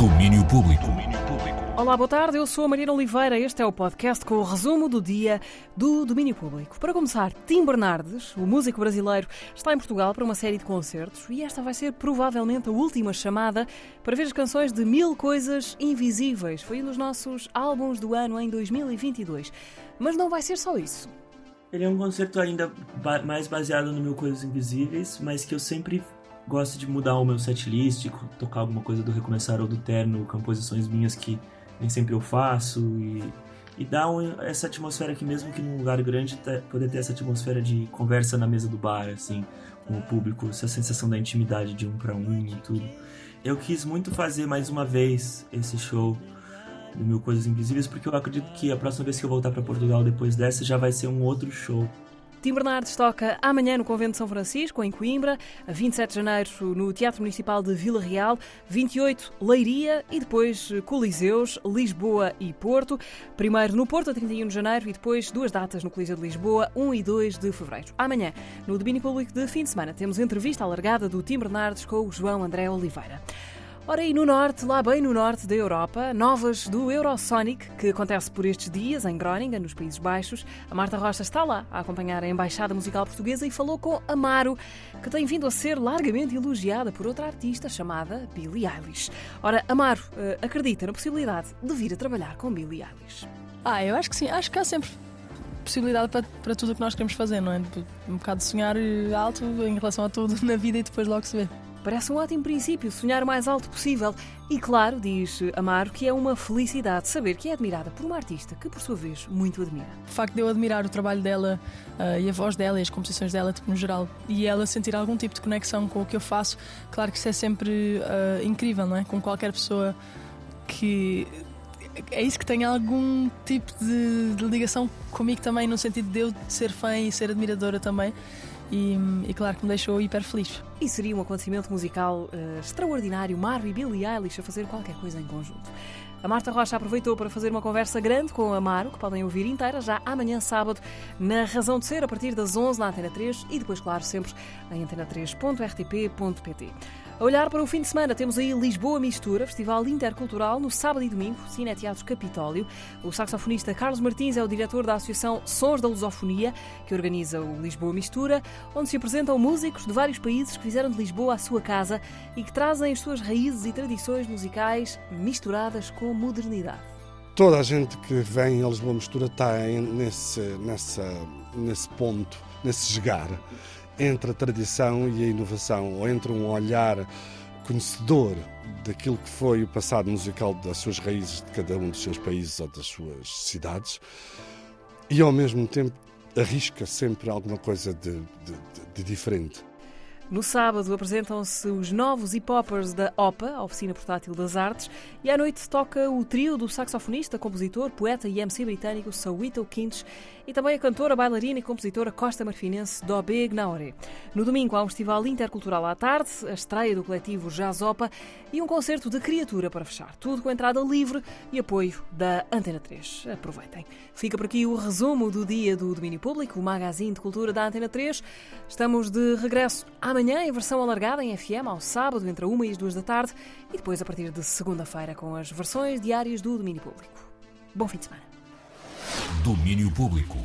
Domínio Público. Olá, boa tarde. Eu sou a Mariana Oliveira. Este é o podcast com o resumo do dia do domínio público. Para começar, Tim Bernardes, o músico brasileiro, está em Portugal para uma série de concertos e esta vai ser provavelmente a última chamada para ver as canções de Mil Coisas Invisíveis. Foi um dos nossos álbuns do ano em 2022. Mas não vai ser só isso. Ele é um concerto ainda ba mais baseado no Mil Coisas Invisíveis, mas que eu sempre gosto de mudar o meu setlist, tocar alguma coisa do Recomeçar ou do Terno, composições minhas que nem sempre eu faço e, e dar um, essa atmosfera aqui mesmo que num lugar grande poder ter essa atmosfera de conversa na mesa do bar, assim, com o público, essa sensação da intimidade de um para um e tudo. Eu quis muito fazer mais uma vez esse show do Mil Coisas Invisíveis porque eu acredito que a próxima vez que eu voltar para Portugal depois dessa já vai ser um outro show Tim Bernardes toca amanhã no Convento de São Francisco, em Coimbra, a 27 de janeiro no Teatro Municipal de Vila Real, 28 Leiria e depois Coliseus, Lisboa e Porto. Primeiro no Porto, a 31 de janeiro e depois duas datas no Coliseu de Lisboa, 1 e 2 de fevereiro. Amanhã, no domínio público de fim de semana, temos entrevista alargada do Tim Bernardes com o João André Oliveira. Ora, e no norte, lá bem no norte da Europa, novas do Eurosonic, que acontece por estes dias em Groningen, nos Países Baixos. A Marta Rocha está lá a acompanhar a Embaixada Musical Portuguesa e falou com Amaro, que tem vindo a ser largamente elogiada por outra artista chamada Billie Eilish. Ora, Amaro uh, acredita na possibilidade de vir a trabalhar com Billie Eilish. Ah, eu acho que sim. Acho que há sempre possibilidade para, para tudo o que nós queremos fazer, não é? Um bocado sonhar alto em relação a tudo na vida e depois logo se vê. Parece um ótimo princípio sonhar o mais alto possível. E claro, diz Amaro, que é uma felicidade saber que é admirada por uma artista que, por sua vez, muito admira. O facto de eu admirar o trabalho dela uh, e a voz dela e as composições dela, tipo, no geral, e ela sentir algum tipo de conexão com o que eu faço, claro que isso é sempre uh, incrível, não é? Com qualquer pessoa que é isso que tem algum tipo de, de, ligação comigo também, no sentido de eu ser fã e ser admiradora também. E, e, claro que me deixou hiper feliz. E seria um acontecimento musical uh, extraordinário, Mario e Billie Eilish a fazer qualquer coisa em conjunto. A Marta Rocha aproveitou para fazer uma conversa grande com a Amaro, que podem ouvir inteira já amanhã sábado, na Razão de Ser, a partir das 11 na Antena 3 e depois, claro, sempre em antena3.rtp.pt. A olhar para o fim de semana, temos aí Lisboa Mistura, Festival Intercultural, no sábado e domingo, Cine Teatro Capitólio. O saxofonista Carlos Martins é o diretor da Associação Sons da Lusofonia, que organiza o Lisboa Mistura, onde se apresentam músicos de vários países que fizeram de Lisboa a sua casa e que trazem as suas raízes e tradições musicais misturadas com modernidade. Toda a gente que vem a Lisboa Mistura está nesse, nessa, nesse ponto, nesse jogar entre a tradição e a inovação, ou entre um olhar conhecedor daquilo que foi o passado musical das suas raízes de cada um dos seus países ou das suas cidades, e ao mesmo tempo arrisca sempre alguma coisa de, de, de diferente. No sábado apresentam-se os novos hip-hoppers da OPA, a Oficina Portátil das Artes, e à noite toca o trio do saxofonista, compositor, poeta e MC britânico Sawito Kinch e também a cantora, bailarina e compositora costa marfinense Dobé Gnaoré. No domingo há um festival intercultural à tarde, a estreia do coletivo Jazz Opa e um concerto de criatura para fechar. Tudo com entrada livre e apoio da Antena 3. Aproveitem. Fica por aqui o resumo do dia do domínio público, o magazine de cultura da Antena 3. Estamos de regresso amanhã amanhã em versão alargada em FM, ao sábado, entre a 1 e as 2 da tarde, e depois a partir de segunda-feira com as versões diárias do domínio público. Bom fim de semana. Domínio Público.